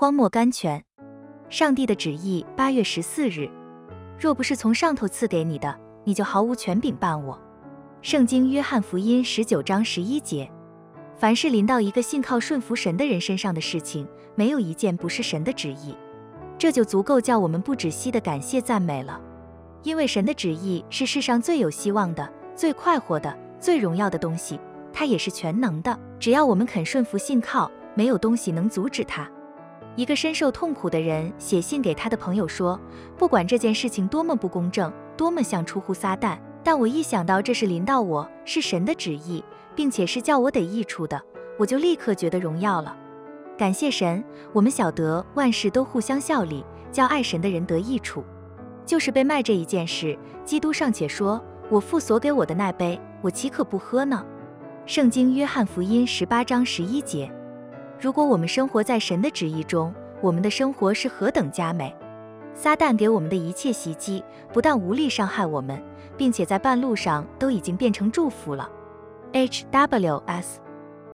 荒漠甘泉。上帝的旨意，八月十四日。若不是从上头赐给你的，你就毫无权柄办我。圣经约翰福音十九章十一节。凡是临到一个信靠顺服神的人身上的事情，没有一件不是神的旨意。这就足够叫我们不止息的感谢赞美了。因为神的旨意是世上最有希望的、最快活的、最荣耀的东西，它也是全能的。只要我们肯顺服信靠，没有东西能阻止它。一个深受痛苦的人写信给他的朋友说：“不管这件事情多么不公正，多么像出乎撒旦，但我一想到这是临到我，是神的旨意，并且是叫我得益处的，我就立刻觉得荣耀了。感谢神，我们晓得万事都互相效力，叫爱神的人得益处。就是被卖这一件事，基督尚且说：我父所给我的那杯，我岂可不喝呢？”圣经约翰福音十八章十一节。如果我们生活在神的旨意中，我们的生活是何等佳美！撒旦给我们的一切袭击，不但无力伤害我们，并且在半路上都已经变成祝福了。H W S